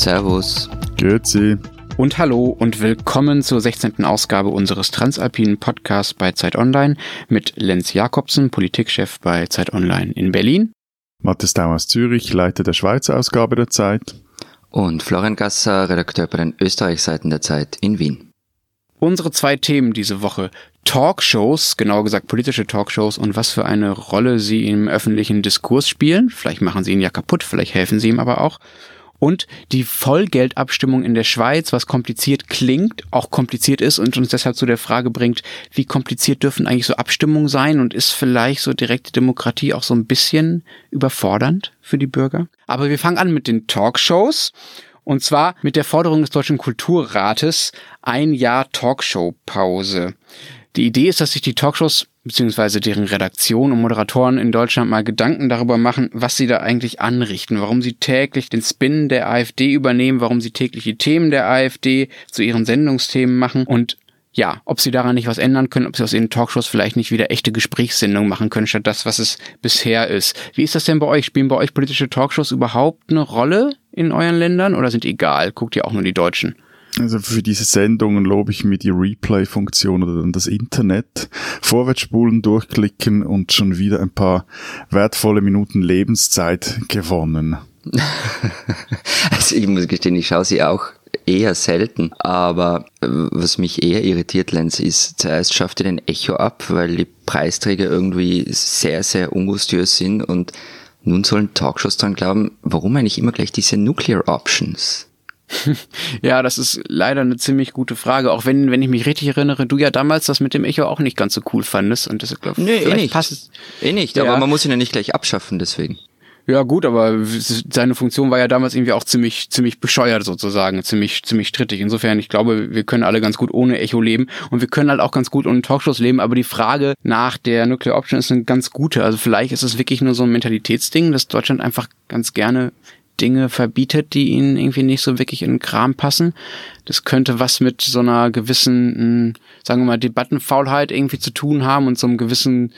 Servus. Grüezi. Und hallo und willkommen zur 16. Ausgabe unseres Transalpinen Podcasts bei Zeit Online mit Lenz Jakobsen, Politikchef bei Zeit Online in Berlin. Matthias Daum aus Zürich, Leiter der Schweizer Ausgabe der Zeit. Und Florian Gasser, Redakteur bei den Österreichseiten der Zeit in Wien. Unsere zwei Themen diese Woche. Talkshows, genauer gesagt politische Talkshows und was für eine Rolle sie im öffentlichen Diskurs spielen. Vielleicht machen sie ihn ja kaputt, vielleicht helfen sie ihm aber auch und die Vollgeldabstimmung in der Schweiz, was kompliziert klingt, auch kompliziert ist und uns deshalb zu der Frage bringt, wie kompliziert dürfen eigentlich so Abstimmungen sein und ist vielleicht so direkte Demokratie auch so ein bisschen überfordernd für die Bürger? Aber wir fangen an mit den Talkshows. Und zwar mit der Forderung des Deutschen Kulturrates ein Jahr Talkshow-Pause. Die Idee ist, dass sich die Talkshows beziehungsweise deren Redaktion und Moderatoren in Deutschland mal Gedanken darüber machen, was sie da eigentlich anrichten, warum sie täglich den Spin der AfD übernehmen, warum sie täglich die Themen der AfD zu ihren Sendungsthemen machen und ja, ob sie daran nicht was ändern können, ob sie aus ihren Talkshows vielleicht nicht wieder echte Gesprächssendungen machen können, statt das, was es bisher ist. Wie ist das denn bei euch? Spielen bei euch politische Talkshows überhaupt eine Rolle in euren Ländern oder sind egal? Guckt ihr auch nur die Deutschen? Also für diese Sendungen lobe ich mir die Replay-Funktion oder dann das Internet. Vorwärtsspulen, durchklicken und schon wieder ein paar wertvolle Minuten Lebenszeit gewonnen. also ich muss gestehen, ich schaue sie auch eher selten, aber äh, was mich eher irritiert, Lenz, ist, zuerst schafft ihr den Echo ab, weil die Preisträger irgendwie sehr, sehr ungustiös sind und nun sollen Talkshows dran glauben, warum eigentlich immer gleich diese Nuclear Options? ja, das ist leider eine ziemlich gute Frage. Auch wenn, wenn ich mich richtig erinnere, du ja damals das mit dem Echo auch nicht ganz so cool fandest. Und das, glaube nee, eh nicht. passt Eh nicht, ja. aber man muss ihn ja nicht gleich abschaffen, deswegen. Ja, gut, aber seine Funktion war ja damals irgendwie auch ziemlich, ziemlich bescheuert sozusagen, ziemlich, ziemlich strittig. Insofern, ich glaube, wir können alle ganz gut ohne Echo leben und wir können halt auch ganz gut ohne Talkshows leben, aber die Frage nach der Nuclear Option ist eine ganz gute. Also vielleicht ist es wirklich nur so ein Mentalitätsding, dass Deutschland einfach ganz gerne Dinge verbietet, die ihnen irgendwie nicht so wirklich in den Kram passen. Das könnte was mit so einer gewissen, hm, sagen wir mal, Debattenfaulheit irgendwie zu tun haben und so einem gewissen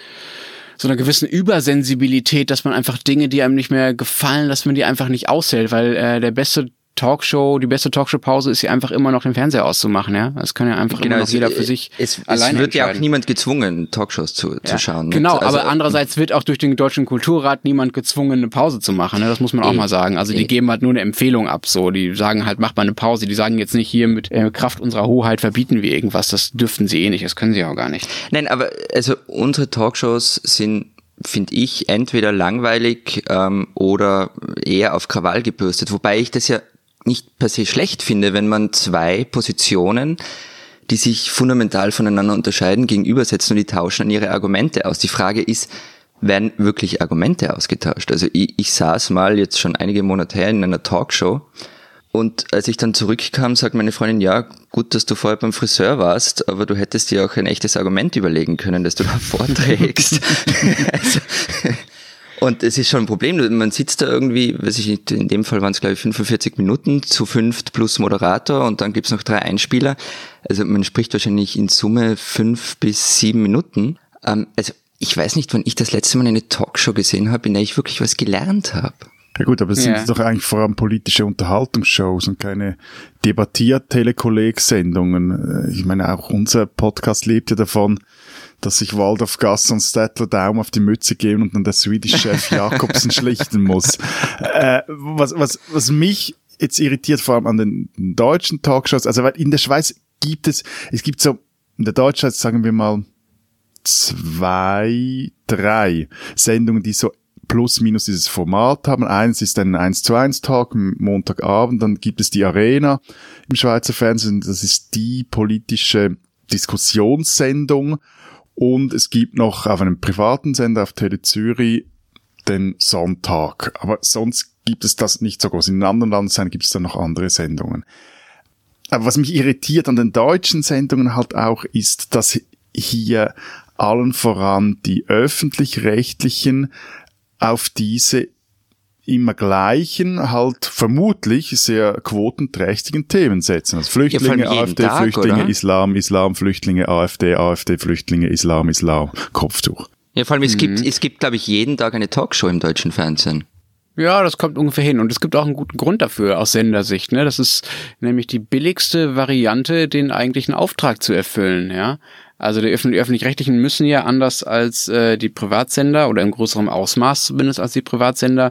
so einer gewissen Übersensibilität, dass man einfach Dinge, die einem nicht mehr gefallen, dass man die einfach nicht aushält, weil äh, der beste Talkshow, die beste Talkshow-Pause ist ja einfach immer noch den Fernseher auszumachen, ja. Das kann ja einfach genau, immer noch jeder für sich es, Es wird ja auch niemand gezwungen, Talkshows zu, ja. zu schauen. Ne? Genau, also, aber andererseits wird auch durch den Deutschen Kulturrat niemand gezwungen, eine Pause zu machen, ne? Das muss man auch eh, mal sagen. Also die eh. geben halt nur eine Empfehlung ab, so. Die sagen halt, macht mal eine Pause. Die sagen jetzt nicht hier mit äh, Kraft unserer Hoheit verbieten wir irgendwas. Das dürften sie eh nicht. Das können sie auch gar nicht. Nein, aber also unsere Talkshows sind finde ich, entweder langweilig ähm, oder eher auf Krawall gebürstet. Wobei ich das ja nicht per se schlecht finde, wenn man zwei Positionen, die sich fundamental voneinander unterscheiden, gegenübersetzen und die tauschen dann ihre Argumente aus. Die Frage ist, werden wirklich Argumente ausgetauscht? Also ich, ich saß mal jetzt schon einige Monate her in einer Talkshow und als ich dann zurückkam, sagt meine Freundin, ja, gut, dass du vorher beim Friseur warst, aber du hättest dir auch ein echtes Argument überlegen können, das du da vorträgst. also, und es ist schon ein Problem. Man sitzt da irgendwie, weiß ich nicht, in dem Fall waren es glaube ich 45 Minuten zu fünft plus Moderator und dann gibt's noch drei Einspieler. Also man spricht wahrscheinlich in Summe fünf bis sieben Minuten. Ähm, also ich weiß nicht, wann ich das letzte Mal eine Talkshow gesehen habe, in der ich wirklich was gelernt habe. Ja gut, aber es sind doch eigentlich vor allem politische Unterhaltungsshows und keine debattiert-Telekolleg-Sendungen. Ich meine, auch unser Podcast lebt ja davon, dass sich Waldorf Gass und Stettler Daum auf die Mütze geben und dann der Swedish-Chef Jakobsen schlichten muss. Äh, was, was, was mich jetzt irritiert, vor allem an den deutschen Talkshows, also weil in der Schweiz gibt es, es gibt so, in der Deutschschweiz sagen wir mal, zwei, drei Sendungen, die so plus minus dieses Format haben. Eins ist ein 1 zu 1 Tag, Montagabend, dann gibt es die Arena im Schweizer Fernsehen, das ist die politische Diskussionssendung und es gibt noch auf einem privaten Sender auf Tele Zürich den Sonntag. Aber sonst gibt es das nicht so groß. In anderen Landesseiten gibt es dann noch andere Sendungen. Aber was mich irritiert an den deutschen Sendungen halt auch ist, dass hier allen voran die öffentlich-rechtlichen auf diese immer gleichen, halt vermutlich sehr quotenträchtigen Themen setzen. Also Flüchtlinge, ja, AfD, Tag, Flüchtlinge, oder? Islam, Islam, Flüchtlinge, AfD, AfD, Flüchtlinge, Islam, Islam, Kopftuch. Ja, vor allem es mhm. gibt, es gibt, glaube ich, jeden Tag eine Talkshow im deutschen Fernsehen. Ja, das kommt ungefähr hin. Und es gibt auch einen guten Grund dafür aus Sendersicht. Ne? Das ist nämlich die billigste Variante, den eigentlichen Auftrag zu erfüllen. Ja, also die öffentlich-rechtlichen müssen ja anders als äh, die Privatsender oder im größeren Ausmaß zumindest als die Privatsender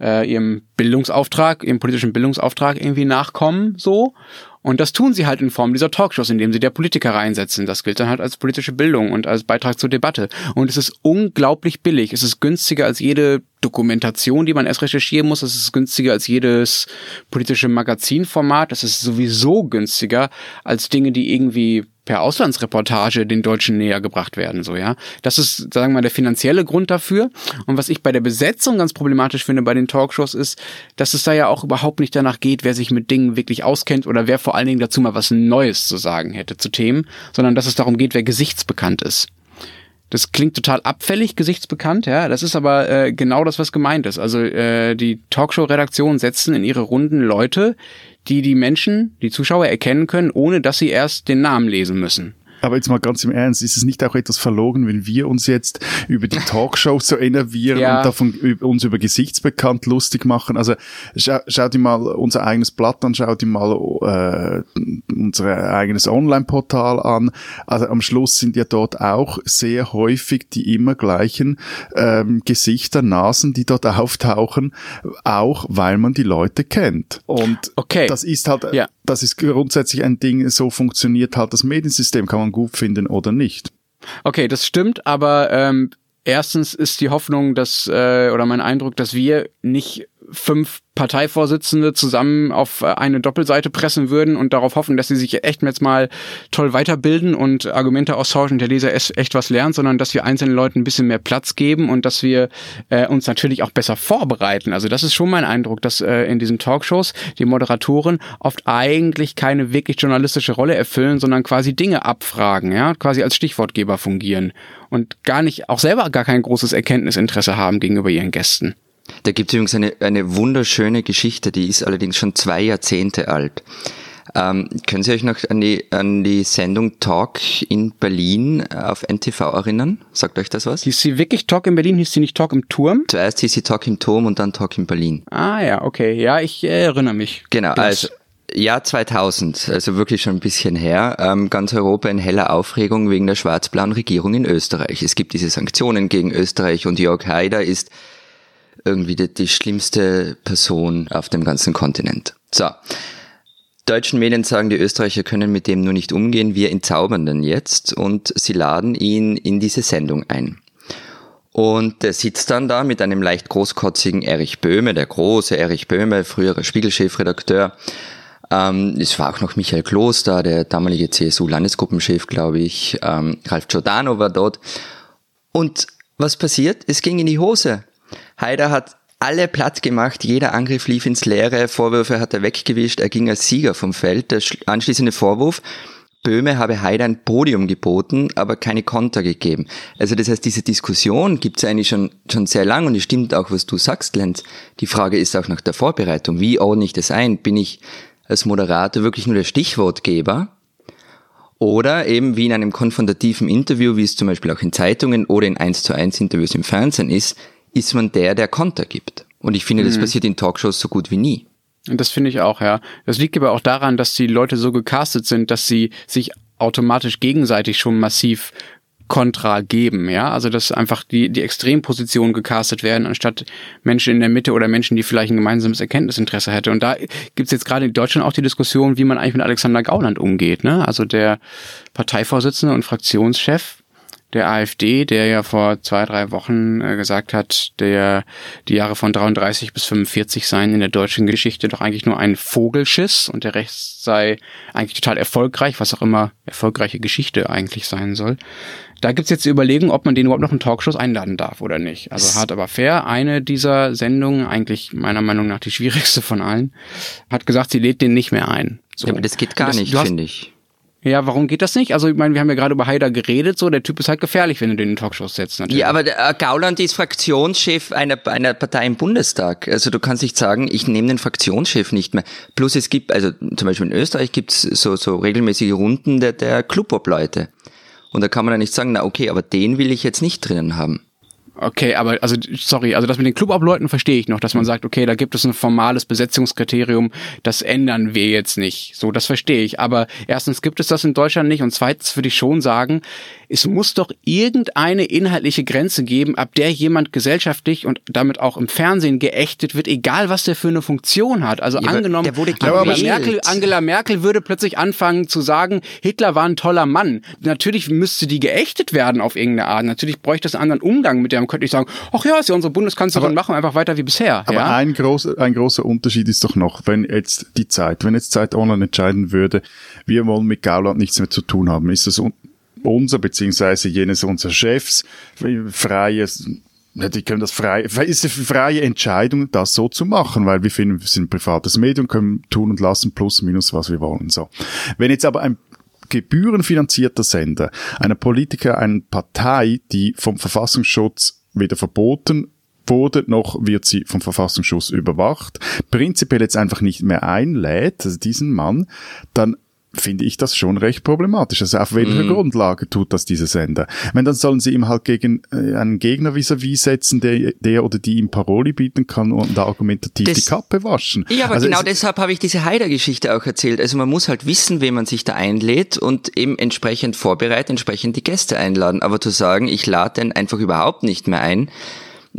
äh, ihrem Bildungsauftrag, ihrem politischen Bildungsauftrag irgendwie nachkommen, so. Und das tun sie halt in Form dieser Talkshows, indem sie der Politiker reinsetzen. Das gilt dann halt als politische Bildung und als Beitrag zur Debatte. Und es ist unglaublich billig. Es ist günstiger als jede Dokumentation, die man erst recherchieren muss. Es ist günstiger als jedes politische Magazinformat. Es ist sowieso günstiger als Dinge, die irgendwie per Auslandsreportage den Deutschen näher gebracht werden, so, ja. Das ist, sagen wir mal, der finanzielle Grund dafür. Und was ich bei der Besetzung ganz problematisch finde bei den Talkshows ist, dass es da ja auch überhaupt nicht danach geht, wer sich mit Dingen wirklich auskennt oder wer vor allen Dingen dazu mal was Neues zu sagen hätte zu Themen, sondern dass es darum geht, wer gesichtsbekannt ist. Das klingt total abfällig, gesichtsbekannt, ja. Das ist aber äh, genau das, was gemeint ist. Also äh, die Talkshow-Redaktionen setzen in ihre Runden Leute, die die Menschen, die Zuschauer erkennen können, ohne dass sie erst den Namen lesen müssen. Aber jetzt mal ganz im Ernst, ist es nicht auch etwas verlogen, wenn wir uns jetzt über die Talkshow so enervieren ja. und davon uns über Gesichtsbekannt lustig machen? Also schau, schau dir mal unser eigenes Blatt an, schau dir mal äh, unser eigenes Online-Portal an. Also am Schluss sind ja dort auch sehr häufig die immer gleichen ähm, Gesichter, Nasen, die dort auftauchen, auch weil man die Leute kennt. Und okay. das ist halt, ja. Das ist grundsätzlich ein Ding, so funktioniert halt das Mediensystem, kann man gut finden oder nicht. Okay, das stimmt, aber ähm, erstens ist die Hoffnung, dass äh, oder mein Eindruck, dass wir nicht fünf Parteivorsitzende zusammen auf äh, eine Doppelseite pressen würden und darauf hoffen, dass sie sich echt jetzt mal toll weiterbilden und Argumente austauschen und der Leser echt was lernt, sondern dass wir einzelnen Leuten ein bisschen mehr Platz geben und dass wir äh, uns natürlich auch besser vorbereiten. Also das ist schon mein Eindruck, dass äh, in diesen Talkshows die Moderatoren oft eigentlich keine wirklich journalistische Rolle erfüllen, sondern quasi Dinge abfragen, ja, quasi als Stichwortgeber fungieren und gar nicht, auch selber gar kein großes Erkenntnisinteresse haben gegenüber ihren Gästen. Da gibt es übrigens eine, eine wunderschöne Geschichte, die ist allerdings schon zwei Jahrzehnte alt. Ähm, können Sie euch noch an die, an die Sendung Talk in Berlin auf NTV erinnern? Sagt euch das was? Hieß sie wirklich Talk in Berlin? Hieß sie nicht Talk im Turm? Zuerst hieß sie Talk im Turm und dann Talk in Berlin. Ah ja, okay. Ja, ich erinnere mich. Genau, also Jahr 2000, also wirklich schon ein bisschen her, ähm, ganz Europa in heller Aufregung wegen der schwarz-blauen Regierung in Österreich. Es gibt diese Sanktionen gegen Österreich und Jörg Haider ist irgendwie die, die schlimmste Person auf dem ganzen Kontinent. So. Deutschen Medien sagen, die Österreicher können mit dem nur nicht umgehen, wir entzaubern den jetzt und sie laden ihn in diese Sendung ein. Und der sitzt dann da mit einem leicht großkotzigen Erich Böhme, der große Erich Böhme, früherer Spiegelchefredakteur. Ähm, es war auch noch Michael da, der damalige CSU-Landesgruppenchef, glaube ich. Ähm, Ralf Giordano war dort. Und was passiert? Es ging in die Hose. Haider hat alle platt gemacht, jeder Angriff lief ins Leere, Vorwürfe hat er weggewischt, er ging als Sieger vom Feld. Der anschließende Vorwurf, Böhme habe Haider ein Podium geboten, aber keine Konter gegeben. Also das heißt, diese Diskussion gibt es eigentlich schon, schon sehr lang und es stimmt auch, was du sagst, Lenz. Die Frage ist auch nach der Vorbereitung. Wie ordne ich das ein? Bin ich als Moderator wirklich nur der Stichwortgeber? Oder eben wie in einem konfrontativen Interview, wie es zum Beispiel auch in Zeitungen oder in 1 zu 1 Interviews im Fernsehen ist, ist man der, der Konter gibt. Und ich finde, das mhm. passiert in Talkshows so gut wie nie. Und das finde ich auch, ja. Das liegt aber auch daran, dass die Leute so gecastet sind, dass sie sich automatisch gegenseitig schon massiv Kontra geben, ja. Also dass einfach die, die Extrempositionen gecastet werden, anstatt Menschen in der Mitte oder Menschen, die vielleicht ein gemeinsames Erkenntnisinteresse hätte. Und da gibt's jetzt gerade in Deutschland auch die Diskussion, wie man eigentlich mit Alexander Gauland umgeht, ne? Also der Parteivorsitzende und Fraktionschef der AfD, der ja vor zwei, drei Wochen äh, gesagt hat, der die Jahre von 33 bis 45 seien in der deutschen Geschichte doch eigentlich nur ein Vogelschiss und der Rest sei eigentlich total erfolgreich, was auch immer erfolgreiche Geschichte eigentlich sein soll. Da gibt's jetzt die Überlegung, ob man den überhaupt noch in Talkshows einladen darf oder nicht. Also hart aber fair, eine dieser Sendungen, eigentlich meiner Meinung nach die schwierigste von allen, hat gesagt, sie lädt den nicht mehr ein. So. Ja, aber das geht gar das, nicht, finde ich. Ja, warum geht das nicht? Also ich meine, wir haben ja gerade über Haider geredet, so der Typ ist halt gefährlich, wenn du den in Talkshows setzt. Natürlich. Ja, aber der, äh, Gauland ist Fraktionschef einer, einer Partei im Bundestag. Also du kannst nicht sagen, ich nehme den Fraktionschef nicht mehr. Plus es gibt, also zum Beispiel in Österreich gibt's so, so regelmäßige Runden der, der Clubop-Leute. Und da kann man ja nicht sagen, na okay, aber den will ich jetzt nicht drinnen haben. Okay, aber also sorry, also das mit den Clubobleuten verstehe ich noch, dass man sagt, okay, da gibt es ein formales Besetzungskriterium, das ändern wir jetzt nicht. So, das verstehe ich. Aber erstens gibt es das in Deutschland nicht und zweitens würde ich schon sagen, es muss doch irgendeine inhaltliche Grenze geben, ab der jemand gesellschaftlich und damit auch im Fernsehen geächtet wird, egal was der für eine Funktion hat. Also ja, angenommen, Angela Merkel, Angela Merkel würde plötzlich anfangen zu sagen, Hitler war ein toller Mann. Natürlich müsste die geächtet werden auf irgendeine Art. Natürlich bräuchte es einen anderen Umgang mit der. Man könnte nicht sagen, ach ja, ist ja unsere Bundeskanzlerin, aber, machen wir einfach weiter wie bisher. Aber ja? ein, großer, ein großer Unterschied ist doch noch, wenn jetzt die Zeit, wenn jetzt Zeit Online entscheiden würde, wir wollen mit Gauland nichts mehr zu tun haben, ist das unser beziehungsweise jenes unserer Chefs freies die können das frei, ist eine freie Entscheidung, das so zu machen, weil wir finden, wir sind ein privates Medium, können tun und lassen plus minus, was wir wollen, so. Wenn jetzt aber ein gebührenfinanzierter Sender, einer Politiker, eine Partei, die vom Verfassungsschutz weder verboten wurde, noch wird sie vom Verfassungsschutz überwacht, prinzipiell jetzt einfach nicht mehr einlädt, also diesen Mann, dann finde ich das schon recht problematisch. Also auf welcher mm. Grundlage tut das dieser Sender? Wenn dann sollen sie ihm halt gegen äh, einen Gegner vis-à-vis -vis setzen, der, der oder die ihm Paroli bieten kann und da argumentativ das, die Kappe waschen. Ja, aber also genau deshalb habe ich diese Haider-Geschichte auch erzählt. Also man muss halt wissen, wen man sich da einlädt und eben entsprechend vorbereiten, entsprechend die Gäste einladen. Aber zu sagen, ich lade den einfach überhaupt nicht mehr ein,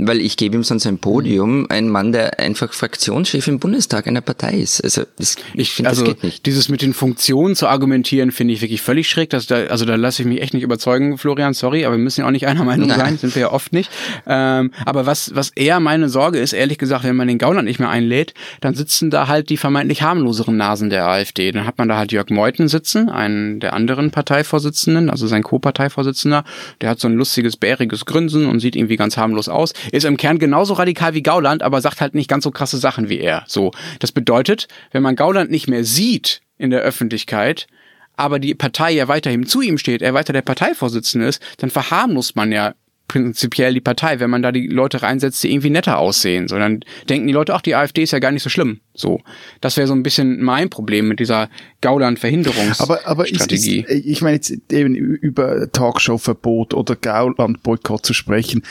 weil ich gebe ihm sonst ein Podium, ein Mann, der einfach Fraktionschef im Bundestag einer Partei ist. Also das, ich finde, also, das geht nicht. Dieses mit den Funktionen zu argumentieren, finde ich wirklich völlig schräg. Das, da, also da lasse ich mich echt nicht überzeugen, Florian, sorry, aber wir müssen ja auch nicht einer Meinung Nein. sein, sind wir ja oft nicht. Ähm, aber was, was eher meine Sorge ist, ehrlich gesagt, wenn man den Gauland nicht mehr einlädt, dann sitzen da halt die vermeintlich harmloseren Nasen der AfD. Dann hat man da halt Jörg Meuthen sitzen, einen der anderen Parteivorsitzenden, also sein Co-Parteivorsitzender, der hat so ein lustiges, bäriges Grinsen und sieht irgendwie ganz harmlos aus ist im Kern genauso radikal wie Gauland, aber sagt halt nicht ganz so krasse Sachen wie er. So. Das bedeutet, wenn man Gauland nicht mehr sieht in der Öffentlichkeit, aber die Partei ja weiterhin zu ihm steht, er weiter der Parteivorsitzende ist, dann verharmlost man ja prinzipiell die Partei, wenn man da die Leute reinsetzt, die irgendwie netter aussehen. So, dann denken die Leute, ach, die AfD ist ja gar nicht so schlimm. So. Das wäre so ein bisschen mein Problem mit dieser Gauland-Verhinderungsstrategie. Aber, aber ist, ist, ich meine jetzt eben über Talkshow-Verbot oder Gauland-Boykott zu sprechen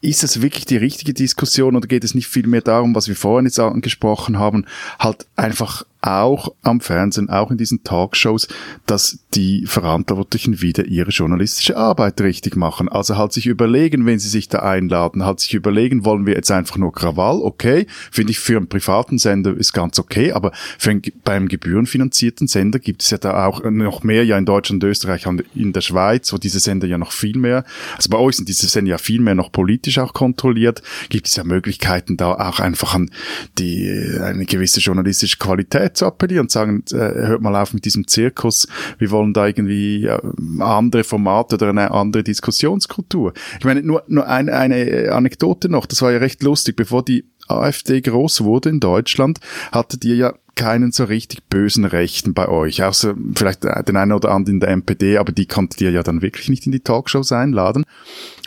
ist das wirklich die richtige Diskussion oder geht es nicht viel mehr darum, was wir vorhin jetzt angesprochen haben, halt einfach auch am Fernsehen, auch in diesen Talkshows, dass die Verantwortlichen wieder ihre journalistische Arbeit richtig machen. Also halt sich überlegen, wenn sie sich da einladen, halt sich überlegen, wollen wir jetzt einfach nur Krawall, okay, finde ich für einen privaten Sender ist ganz okay, aber für einen, beim gebührenfinanzierten Sender gibt es ja da auch noch mehr, ja in Deutschland, Österreich und in der Schweiz, wo diese Sender ja noch viel mehr, also bei euch sind diese Sender ja viel mehr noch politisch auch kontrolliert, gibt es ja Möglichkeiten da auch einfach an die, eine gewisse journalistische Qualität zu appellieren und sagen, äh, hört mal auf mit diesem Zirkus, wir wollen da irgendwie äh, andere Formate oder eine andere Diskussionskultur. Ich meine, nur, nur eine, eine Anekdote noch, das war ja recht lustig, bevor die AfD groß wurde in Deutschland, hattet ihr ja keinen so richtig bösen Rechten bei euch, außer vielleicht den einen oder anderen in der MPD, aber die konntet ihr ja dann wirklich nicht in die Talkshows einladen.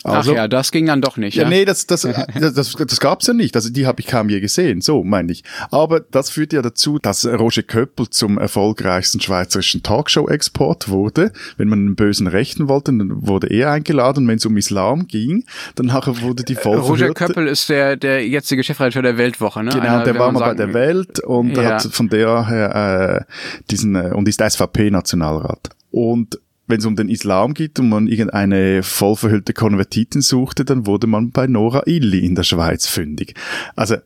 Also, Ach ja, das ging dann doch nicht. Ja, ja? nee, das, das, das, das, das gab's ja nicht. Also die habe ich kaum je gesehen, so meine ich. Aber das führt ja dazu, dass Roger Köppel zum erfolgreichsten schweizerischen Talkshow-Export wurde. Wenn man einen bösen Rechten wollte, dann wurde er eingeladen. Wenn es um Islam ging, dann nachher wurde die voll Roger Köppel ist der, der jetzige Chefredakteur der Weltwoche, ne? Genau, Einer, der war mal bei der Welt und ja. hat von der her äh, diesen äh, und ist SVP-Nationalrat. Und wenn es um den Islam geht und man irgendeine vollverhüllte Konvertitin suchte, dann wurde man bei Nora Illi in der Schweiz fündig. Also,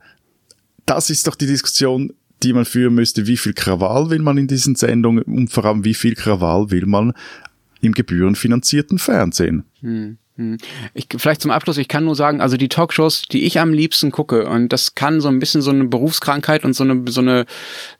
das ist doch die Diskussion, die man führen müsste. Wie viel Krawall will man in diesen Sendungen und vor allem wie viel Krawall will man im gebührenfinanzierten Fernsehen? Hm. Ich, vielleicht zum Abschluss, ich kann nur sagen, also die Talkshows, die ich am liebsten gucke, und das kann so ein bisschen so eine Berufskrankheit und so eine, so eine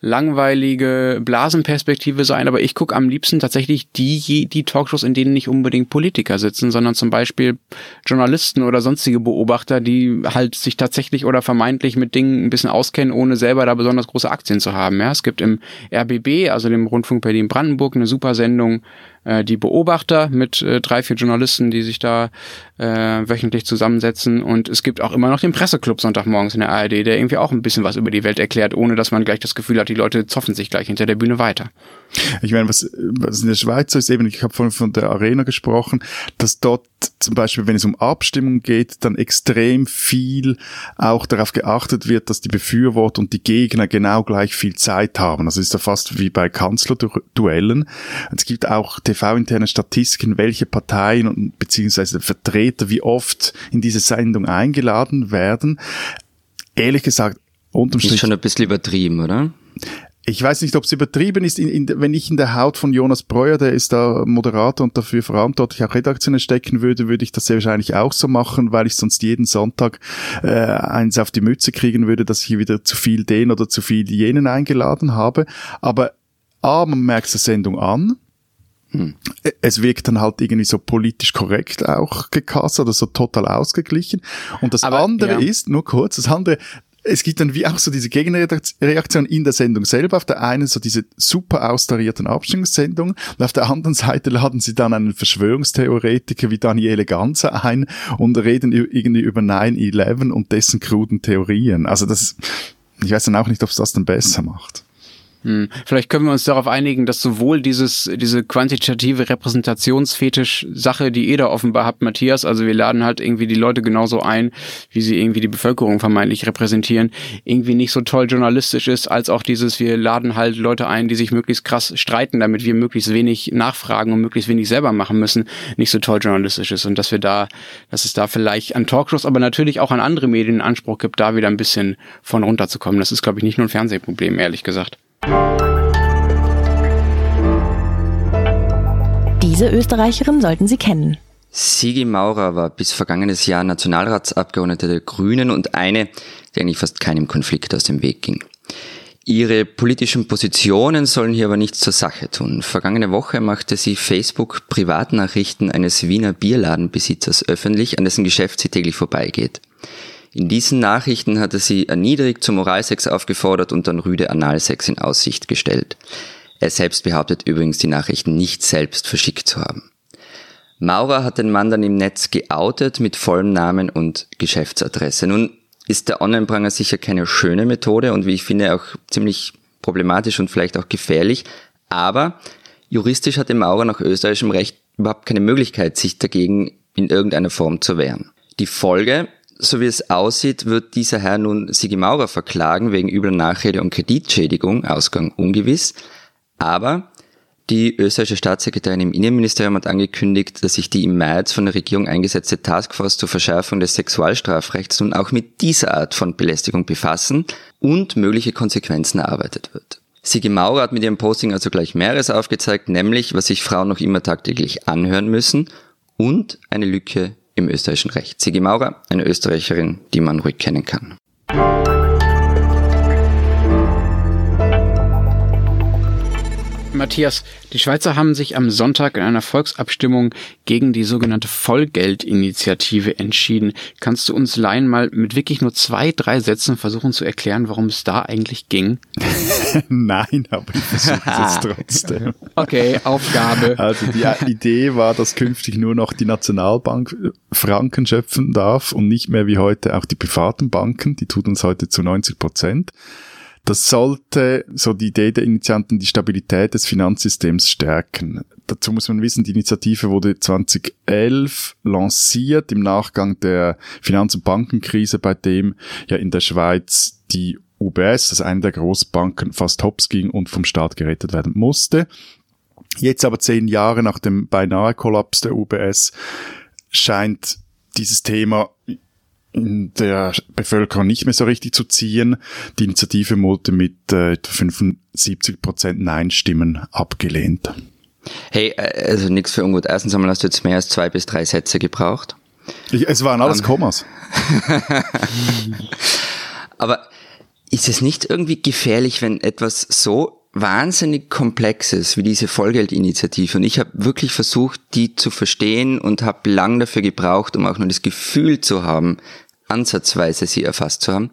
langweilige Blasenperspektive sein, aber ich gucke am liebsten tatsächlich die, die Talkshows, in denen nicht unbedingt Politiker sitzen, sondern zum Beispiel Journalisten oder sonstige Beobachter, die halt sich tatsächlich oder vermeintlich mit Dingen ein bisschen auskennen, ohne selber da besonders große Aktien zu haben. Ja, es gibt im RBB, also dem Rundfunk Berlin-Brandenburg, eine super Sendung, äh, die Beobachter mit äh, drei, vier Journalisten, die sich da äh, wöchentlich zusammensetzen. Und es gibt auch immer noch den Presseclub Sonntagmorgens in der ARD, der irgendwie auch ein bisschen was über die Welt erklärt, ohne dass man gleich das Gefühl hat, die Leute zoffen sich gleich hinter der Bühne weiter. Ich meine, was, was in der Schweiz so ist, eben, ich habe vorhin von der Arena gesprochen, dass dort zum Beispiel, wenn es um Abstimmung geht, dann extrem viel auch darauf geachtet wird, dass die Befürworter und die Gegner genau gleich viel Zeit haben. Also ist ja fast wie bei Kanzlerduellen. Es gibt auch TV-interne Statistiken, welche Parteien und beziehungsweise Vertreter wie oft in diese Sendung eingeladen werden. Ehrlich gesagt, unterm Strich. Ist schon ein bisschen übertrieben, oder? ich weiß nicht, ob es übertrieben ist, in, in, wenn ich in der Haut von Jonas Breuer, der ist da Moderator und dafür verantwortlich, auch redaktionell stecken würde, würde ich das sehr wahrscheinlich auch so machen, weil ich sonst jeden Sonntag äh, eins auf die Mütze kriegen würde, dass ich wieder zu viel den oder zu viel jenen eingeladen habe. Aber A, man merkt der Sendung an, hm. Es wirkt dann halt irgendwie so politisch korrekt auch gecastet oder so total ausgeglichen. Und das Aber, andere ja. ist, nur kurz, das andere, es gibt dann wie auch so diese Gegenreaktion in der Sendung selber. Auf der einen so diese super austarierten Abstimmungssendungen und auf der anderen Seite laden sie dann einen Verschwörungstheoretiker wie Daniele Ganzer ein und reden irgendwie über 9-11 und dessen kruden Theorien. Also das, ich weiß dann auch nicht, ob es das dann besser macht. Hm. Vielleicht können wir uns darauf einigen, dass sowohl dieses, diese quantitative Repräsentationsfetisch-Sache, die ihr da offenbar habt, Matthias, also wir laden halt irgendwie die Leute genauso ein, wie sie irgendwie die Bevölkerung vermeintlich repräsentieren, irgendwie nicht so toll journalistisch ist, als auch dieses, wir laden halt Leute ein, die sich möglichst krass streiten, damit wir möglichst wenig nachfragen und möglichst wenig selber machen müssen, nicht so toll journalistisch ist. Und dass wir da, dass es da vielleicht an Talkshows, aber natürlich auch an andere Medien Anspruch gibt, da wieder ein bisschen von runterzukommen. Das ist, glaube ich, nicht nur ein Fernsehproblem, ehrlich gesagt. Diese Österreicherin sollten Sie kennen. Sigi Maurer war bis vergangenes Jahr Nationalratsabgeordnete der Grünen und eine, die eigentlich fast keinem Konflikt aus dem Weg ging. Ihre politischen Positionen sollen hier aber nichts zur Sache tun. Vergangene Woche machte sie Facebook Privatnachrichten eines Wiener Bierladenbesitzers öffentlich, an dessen Geschäft sie täglich vorbeigeht. In diesen Nachrichten hatte sie erniedrigt zum Moralsex aufgefordert und dann rüde Analsex in Aussicht gestellt. Er selbst behauptet übrigens, die Nachrichten nicht selbst verschickt zu haben. Maurer hat den Mann dann im Netz geoutet mit vollem Namen und Geschäftsadresse. Nun ist der Online-Pranger sicher keine schöne Methode und wie ich finde auch ziemlich problematisch und vielleicht auch gefährlich, aber juristisch hatte Maurer nach österreichischem Recht überhaupt keine Möglichkeit, sich dagegen in irgendeiner Form zu wehren. Die Folge so wie es aussieht, wird dieser Herr nun Sigi Maurer verklagen wegen übler Nachrede und Kreditschädigung, Ausgang ungewiss. Aber die österreichische Staatssekretärin im Innenministerium hat angekündigt, dass sich die im März von der Regierung eingesetzte Taskforce zur Verschärfung des Sexualstrafrechts nun auch mit dieser Art von Belästigung befassen und mögliche Konsequenzen erarbeitet wird. Sigi Maurer hat mit ihrem Posting also gleich mehreres aufgezeigt, nämlich was sich Frauen noch immer tagtäglich anhören müssen und eine Lücke im österreichischen Recht. Sigi Maurer, eine Österreicherin, die man ruhig kennen kann. Matthias, die Schweizer haben sich am Sonntag in einer Volksabstimmung gegen die sogenannte Vollgeldinitiative entschieden. Kannst du uns Laien mal mit wirklich nur zwei, drei Sätzen versuchen zu erklären, warum es da eigentlich ging? Nein, aber ich versuche es trotzdem. Okay, Aufgabe. Also die Idee war, dass künftig nur noch die Nationalbank Franken schöpfen darf und nicht mehr wie heute auch die privaten Banken. Die tut uns heute zu 90 Prozent. Das sollte, so die Idee der Initianten, die Stabilität des Finanzsystems stärken. Dazu muss man wissen, die Initiative wurde 2011 lanciert im Nachgang der Finanz- und Bankenkrise, bei dem ja in der Schweiz die UBS, also eine der Großbanken, fast hops ging und vom Staat gerettet werden musste. Jetzt aber zehn Jahre nach dem beinahe Kollaps der UBS scheint dieses Thema der Bevölkerung nicht mehr so richtig zu ziehen. Die Initiative wurde mit äh, 75 Prozent Nein-Stimmen abgelehnt. Hey, äh, also nichts für ungut. Erstens einmal hast du jetzt mehr als zwei bis drei Sätze gebraucht. Ich, es waren alles um, Kommas. Aber ist es nicht irgendwie gefährlich, wenn etwas so wahnsinnig komplexes wie diese Vollgeldinitiative und ich habe wirklich versucht, die zu verstehen und habe lang dafür gebraucht, um auch nur das Gefühl zu haben, ansatzweise sie erfasst zu haben.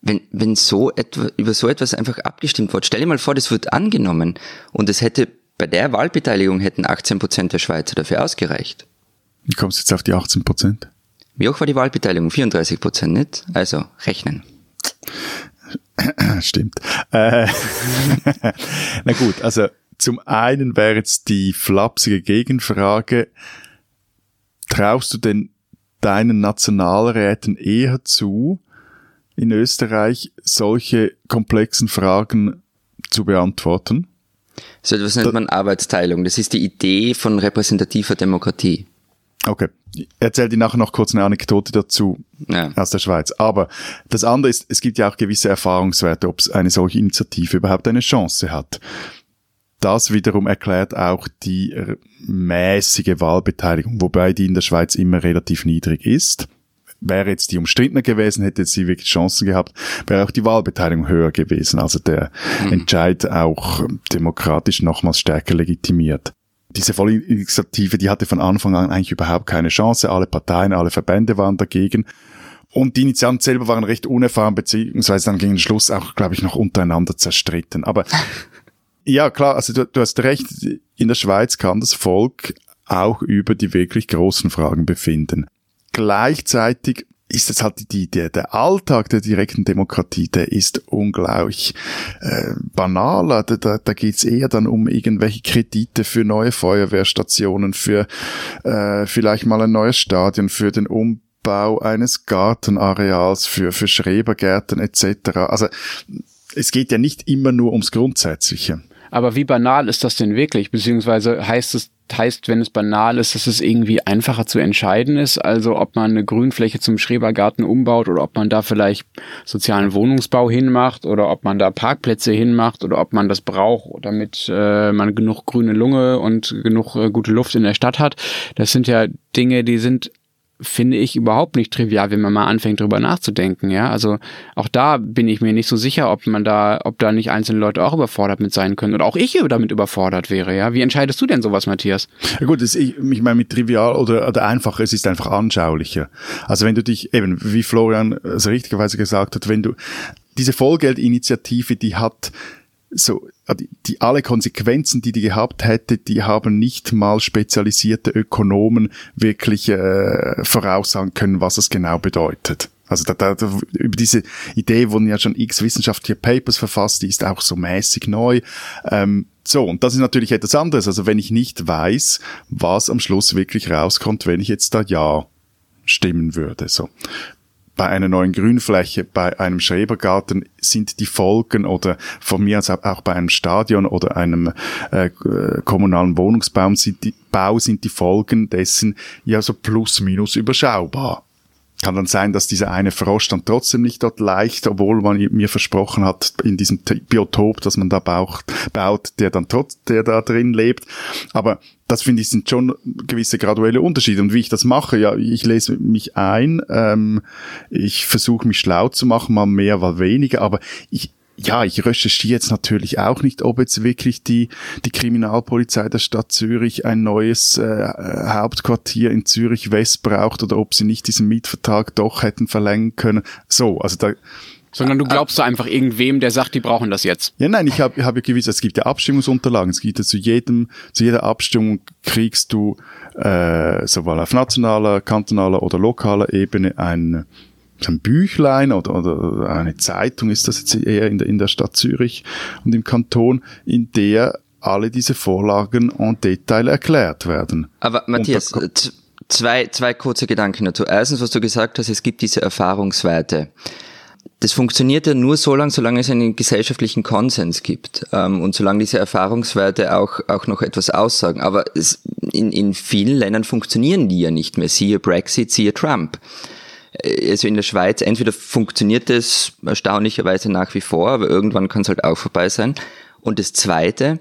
Wenn, wenn so etwa, über so etwas einfach abgestimmt wird, stell dir mal vor, das wird angenommen und es hätte Bei der Wahlbeteiligung hätten 18 Prozent der Schweizer dafür ausgereicht. Wie kommst du jetzt auf die 18 Prozent? Wie hoch war die Wahlbeteiligung? 34 Prozent, nicht? Also, rechnen. Stimmt. Äh, na gut, also zum einen wäre jetzt die flapsige Gegenfrage, traust du denn deinen Nationalräten eher zu, in Österreich solche komplexen Fragen zu beantworten? So etwas nennt man Arbeitsteilung. Das ist die Idee von repräsentativer Demokratie. Okay. Ich erzähle dir nachher noch kurz eine Anekdote dazu Ja. aus der Schweiz. Aber das andere ist, es gibt ja auch gewisse Erfahrungswerte, ob es eine solche Initiative überhaupt eine Chance hat. Das wiederum erklärt auch die mäßige Wahlbeteiligung, wobei die in der Schweiz immer relativ niedrig ist. Wäre jetzt die umstrittener gewesen, hätte sie wirklich Chancen gehabt, wäre auch die Wahlbeteiligung höher gewesen. Also der Entscheid auch demokratisch nochmals stärker legitimiert. Diese Vollinitiative, die hatte von Anfang an eigentlich überhaupt keine Chance. Alle Parteien, alle Verbände waren dagegen. Und die Initianten selber waren recht unerfahren, beziehungsweise dann gegen den Schluss auch, glaube ich, noch untereinander zerstritten. Aber ja, klar, also du, du hast recht, in der Schweiz kann das Volk auch über die wirklich großen Fragen befinden. Gleichzeitig ist es halt die, der, der Alltag der direkten Demokratie, der ist unglaublich äh, banaler. Da, da, geht's eher dann um irgendwelche Kredite für neue Feuerwehrstationen, für äh, vielleicht mal ein neues Stadion, für den Umbau eines Gartenareals, für, für Schrebergärten etc. Also es geht ja nicht immer nur ums Grundsätzliche. Aber wie banal ist das denn wirklich? Beziehungsweise heißt es, heißt, wenn es banal ist, dass es irgendwie einfacher zu entscheiden ist? Also ob man eine Grünfläche zum Schrebergarten umbaut oder ob man da vielleicht sozialen Wohnungsbau hinmacht oder ob man da Parkplätze hinmacht oder ob man das braucht, damit äh, man genug grüne Lunge und genug äh, gute Luft in der Stadt hat. Das sind ja Dinge, die sind finde ich überhaupt nicht trivial, wenn man mal anfängt drüber nachzudenken, ja. Also auch da bin ich mir nicht so sicher, ob man da, ob da nicht einzelne Leute auch überfordert mit sein können oder auch ich damit überfordert wäre, ja. Wie entscheidest du denn sowas, Matthias? Ja gut, ich, ich meine mit trivial oder, oder einfach, es ist einfach anschaulicher. Also wenn du dich, eben, wie Florian so richtigerweise gesagt hat, wenn du, diese Vollgeldinitiative, die hat so, die, die alle Konsequenzen, die die gehabt hätte, die haben nicht mal spezialisierte Ökonomen wirklich äh, voraussagen können, was es genau bedeutet. Also da, da, über diese Idee wurden ja schon x wissenschaftliche Papers verfasst, die ist auch so mäßig neu. Ähm, so, und das ist natürlich etwas anderes. Also wenn ich nicht weiß, was am Schluss wirklich rauskommt, wenn ich jetzt da Ja stimmen würde. So bei einer neuen Grünfläche, bei einem Schrebergarten sind die Folgen oder von mir aus auch bei einem Stadion oder einem äh, kommunalen Wohnungsbau sind die, Bau sind die Folgen dessen ja so plus minus überschaubar. Kann dann sein, dass dieser eine Frosch dann trotzdem nicht dort leicht, obwohl man mir versprochen hat, in diesem Biotop, dass man da baut, baut der dann trotz, der da drin lebt. Aber das finde ich sind schon gewisse graduelle Unterschiede. Und wie ich das mache, ja, ich lese mich ein, ähm, ich versuche mich schlau zu machen, mal mehr, mal weniger, aber ich, ja, ich recherchiere jetzt natürlich auch nicht, ob jetzt wirklich die, die Kriminalpolizei der Stadt Zürich ein neues äh, Hauptquartier in Zürich West braucht oder ob sie nicht diesen Mietvertrag doch hätten verlängern können. So, also da, sondern du glaubst da einfach irgendwem, der sagt, die brauchen das jetzt. ja, nein, ich habe hab ja gewiss, es gibt ja Abstimmungsunterlagen. Es gibt ja zu jedem, zu jeder Abstimmung kriegst du äh, sowohl auf nationaler, kantonaler oder lokaler Ebene ein, ein Büchlein oder, oder eine Zeitung ist das jetzt eher in der, in der Stadt Zürich und im Kanton, in der alle diese Vorlagen en Detail erklärt werden. Aber Matthias, zwei, zwei kurze Gedanken dazu. Erstens, was du gesagt hast, es gibt diese Erfahrungswerte. Das funktioniert ja nur so lange, solange es einen gesellschaftlichen Konsens gibt ähm, und solange diese Erfahrungswerte auch, auch noch etwas aussagen. Aber es, in, in vielen Ländern funktionieren die ja nicht mehr. Siehe Brexit, siehe Trump. Äh, Also in der Schweiz, entweder funktioniert es erstaunlicherweise nach wie vor, aber irgendwann kann es halt auch vorbei sein. Und das Zweite,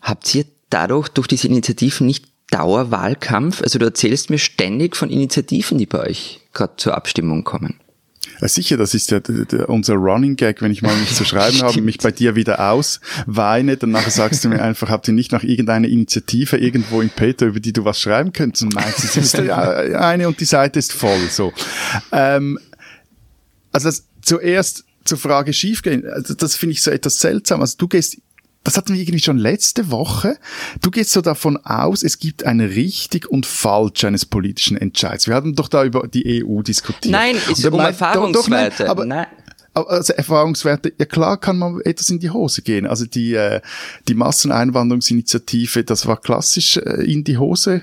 habt ihr dadurch durch diese Initiativen nicht Dauerwahlkampf? Also du erzählst mir ständig von Initiativen, die bei euch gerade zur Abstimmung kommen. Sicher, das ist ja unser Running Gag, wenn ich mal nichts zu schreiben habe, mich bei dir wieder ausweine, dann nachher sagst du mir einfach, habt ihr nicht nach irgendeiner Initiative irgendwo in Peter, über die du was schreiben könntest? Und meistens ist eine und die Seite ist voll, so. Ähm, also das, zuerst zur Frage schiefgehen, also das finde ich so etwas seltsam. Also du gehst das hatten wir irgendwie schon letzte Woche. Du gehst so davon aus, es gibt ein richtig und falsch eines politischen Entscheids. Wir hatten doch da über die EU diskutiert. Nein, es ist um Erfahrungswerte. Doch, doch, aber, nein also Erfahrungswerte, ja klar kann man etwas in die Hose gehen. Also die, äh, die Masseneinwanderungsinitiative, das war klassisch äh, in die Hose,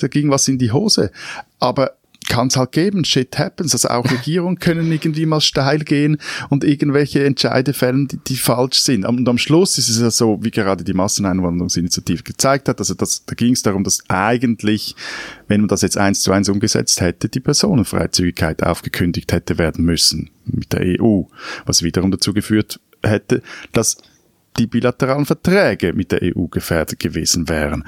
da ging was in die Hose. Aber kann es halt geben, shit happens. Also auch Regierungen können irgendwie mal steil gehen und irgendwelche Entscheide fällen, die, die falsch sind. Und am Schluss ist es ja so, wie gerade die Masseneinwanderungsinitiative gezeigt hat, also das, da ging es darum, dass eigentlich, wenn man das jetzt eins zu eins umgesetzt hätte, die Personenfreizügigkeit aufgekündigt hätte werden müssen mit der EU, was wiederum dazu geführt hätte, dass die bilateralen Verträge mit der EU gefährdet gewesen wären.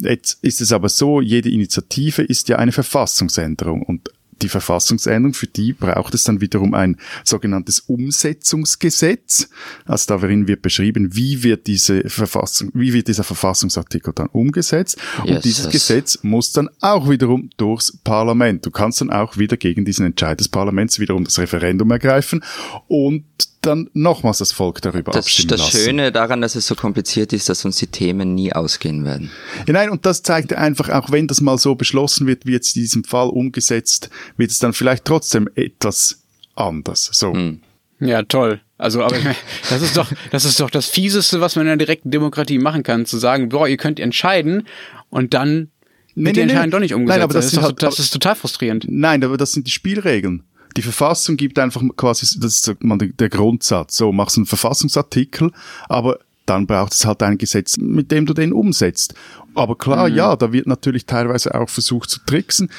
Jetzt ist es aber so, jede Initiative ist ja eine Verfassungsänderung und die Verfassungsänderung, für die braucht es dann wiederum ein sogenanntes Umsetzungsgesetz. Also darin wird beschrieben, wie wird diese Verfassung, wie wird dieser Verfassungsartikel dann umgesetzt. Yes, und dieses yes. Gesetz muss dann auch wiederum durchs Parlament. Du kannst dann auch wieder gegen diesen Entscheid des Parlaments wiederum das Referendum ergreifen und dann nochmals das Volk darüber das, abstimmen das lassen. Das Schöne daran, dass es so kompliziert ist, dass uns die Themen nie ausgehen werden. Ja, nein, und das zeigt einfach, auch wenn das mal so beschlossen wird, wie jetzt in diesem Fall umgesetzt, wird es dann vielleicht trotzdem etwas anders. So. Hm. Ja, toll. Also, aber das ist doch, das ist doch das Fieseste, was man in einer direkten Demokratie machen kann, zu sagen, boah, ihr könnt entscheiden und dann nee, wird die nee, Entscheidung nee. doch nicht umgesetzt. Nein, aber das, das, ist, doch, halt, das ist total frustrierend. Nein, aber das sind die Spielregeln. Die Verfassung gibt einfach quasi, das ist der Grundsatz. So, machst einen Verfassungsartikel, aber dann braucht es halt ein Gesetz, mit dem du den umsetzt. Aber klar, mhm. ja, da wird natürlich teilweise auch versucht zu tricksen.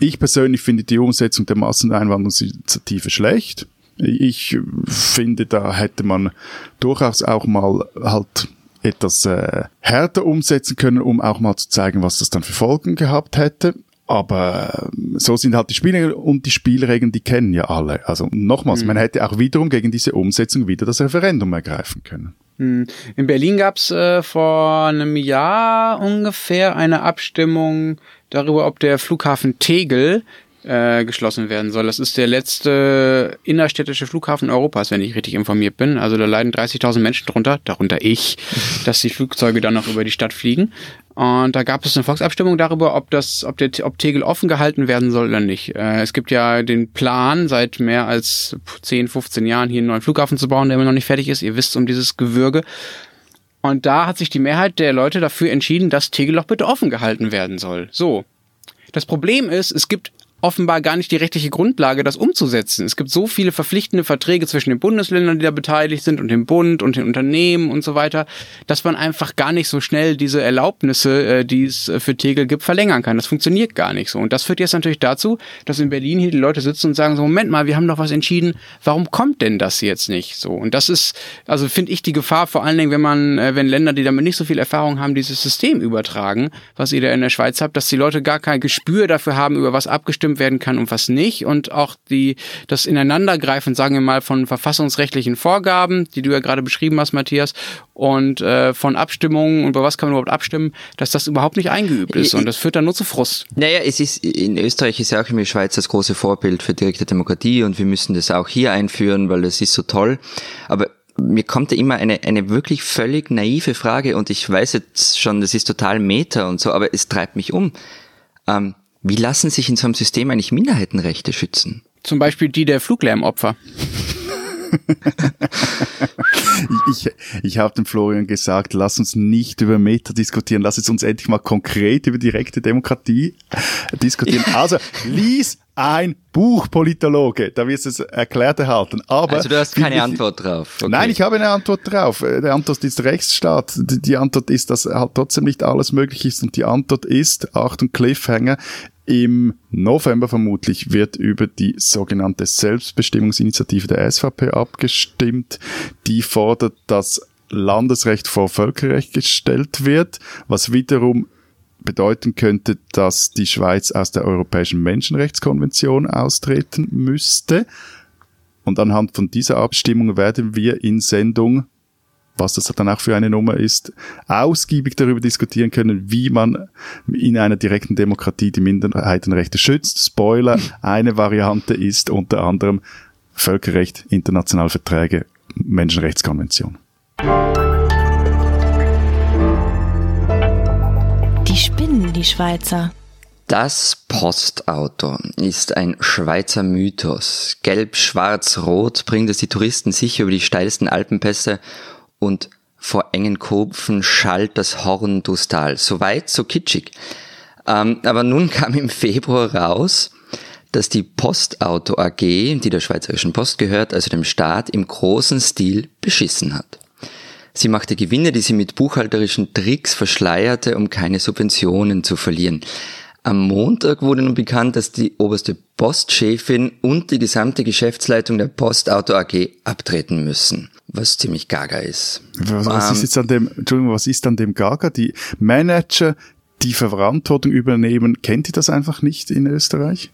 Ich persönlich finde die Umsetzung der Masseneinwanderungsinitiative schlecht. Ich finde, da hätte man durchaus auch mal halt etwas äh, härter umsetzen können, um auch mal zu zeigen, was das dann für Folgen gehabt hätte. Aber ähm, so sind halt die Spielregeln und die Spielregeln, die kennen ja alle. Also nochmals, mhm. man hätte auch wiederum gegen diese Umsetzung wieder das Referendum ergreifen können. Mhm. In Berlin gab's äh, vor einem Jahr ungefähr eine Abstimmung darüber, ob der Flughafen Tegel äh, geschlossen werden soll. Das ist der letzte innerstädtische Flughafen Europas, wenn ich richtig informiert bin. Also da leiden 30.000 Menschen drunter, darunter ich, dass die Flugzeuge dann noch über die Stadt fliegen. Und da gab es eine Volksabstimmung darüber, ob das, ob der, ob Tegel offen gehalten werden soll oder nicht. Äh, es gibt ja den Plan, seit mehr als 10, 15 Jahren hier einen neuen Flughafen zu bauen, der immer noch nicht fertig ist. Ihr wisst um dieses Gewürge. Und da hat sich die Mehrheit der Leute dafür entschieden, dass Tegel doch bitte offen gehalten werden soll. So. Das Problem ist, es gibt offenbar gar nicht die rechtliche Grundlage, das umzusetzen. Es gibt so viele verpflichtende Verträge zwischen den Bundesländern, die da beteiligt sind und dem Bund und den Unternehmen und so weiter, dass man einfach gar nicht so schnell diese Erlaubnisse, äh, die es für Tegel gibt, verlängern kann. Das funktioniert gar nicht so. Und das führt jetzt natürlich dazu, dass in Berlin hier die Leute sitzen und sagen so, Moment mal, wir haben doch was entschieden, warum kommt denn das jetzt nicht so? Und das ist, also finde ich die Gefahr vor allen Dingen, wenn man, äh, wenn Länder, die damit nicht so viel Erfahrung haben, dieses System übertragen, was ihr da in der Schweiz habt, dass die Leute gar kein Gespür dafür haben, über was abgestimmt abgestimmt werden kann und was nicht und auch die das Ineinandergreifen, sagen wir mal, von verfassungsrechtlichen Vorgaben, die du ja gerade beschrieben hast, Matthias, und äh, von Abstimmungen und über was kann man überhaupt abstimmen, dass das überhaupt nicht eingeübt ist und das führt dann nur zu Frust. Naja, es ist in Österreich ist ja auch immer die Schweiz das große Vorbild für direkte Demokratie und wir müssen das auch hier einführen, weil das ist so toll. Aber mir kommt da immer eine, eine wirklich völlig naive Frage und ich weiß jetzt schon, das ist total Meta und so, aber es treibt mich um. Ähm, wie lassen sich in so einem System eigentlich Minderheitenrechte schützen? Zum Beispiel die der Fluglärmopfer. ich ich, habe dem Florian gesagt, lass uns nicht über Meta diskutieren, lass uns endlich mal konkret über direkte Demokratie diskutieren. Also, lies ein Buch, Politologe, da wirst du es erklärt erhalten. Aber also du hast keine ich, Antwort drauf. Okay. Nein, ich habe eine Antwort drauf. Die Antwort ist Rechtsstaat. Die Antwort ist, dass halt trotzdem nicht alles möglich ist. Und die Antwort ist, Achtung, Cliffhanger, im November vermutlich wird über die sogenannte Selbstbestimmungsinitiative der SVP abgestimmt. Die fordert, dass Landesrecht vor Völkerrecht gestellt wird, was wiederum bedeuten könnte, dass die Schweiz aus der Europäischen Menschenrechtskonvention austreten müsste. Und anhand von dieser Abstimmung werden wir in Sendung was das dann auch für eine Nummer ist, ausgiebig darüber diskutieren können, wie man in einer direkten Demokratie die Minderheitenrechte schützt. Spoiler, eine Variante ist unter anderem Völkerrecht, internationale Verträge, Menschenrechtskonvention. Die Schweizer. Das Postauto ist ein Schweizer Mythos. Gelb, schwarz, rot bringt es die Touristen sicher über die steilsten Alpenpässe und vor engen Kurven schallt das Horn durchs Tal. So weit, so kitschig. Ähm, aber nun kam im Februar raus, dass die Postauto AG, die der Schweizerischen Post gehört, also dem Staat, im großen Stil beschissen hat. Sie machte Gewinne, die sie mit buchhalterischen Tricks verschleierte, um keine Subventionen zu verlieren. Am Montag wurde nun bekannt, dass die oberste Postchefin und die gesamte Geschäftsleitung der Postauto AG abtreten müssen, was ziemlich gaga ist. Was, was ist ähm, jetzt an dem, Entschuldigung, was ist an dem gaga? Die Manager, die Verantwortung übernehmen, kennt ihr das einfach nicht in Österreich?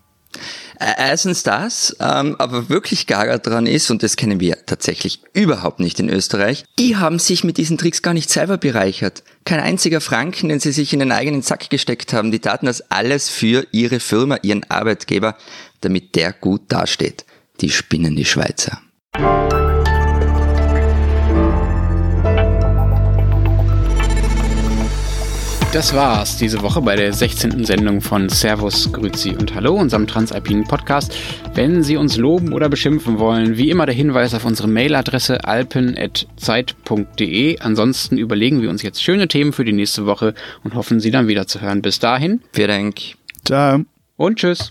Erstens das, ähm, aber wirklich gaga dran ist, und das kennen wir tatsächlich überhaupt nicht in Österreich, die haben sich mit diesen Tricks gar nicht selber bereichert. Kein einziger Franken, den sie sich in den eigenen Sack gesteckt haben. Die taten das alles für ihre Firma, ihren Arbeitgeber, damit der gut dasteht. Die spinnen die Schweizer. Das war's diese Woche bei der 16. Sendung von Servus, Grüzi und Hallo, unserem Transalpinen Podcast. Wenn Sie uns loben oder beschimpfen wollen, wie immer der Hinweis auf unsere Mailadresse alpen.zeit.de. Ansonsten überlegen wir uns jetzt schöne Themen für die nächste Woche und hoffen, Sie dann wieder zu hören. Bis dahin. Vielen Dank. Ciao. Und tschüss.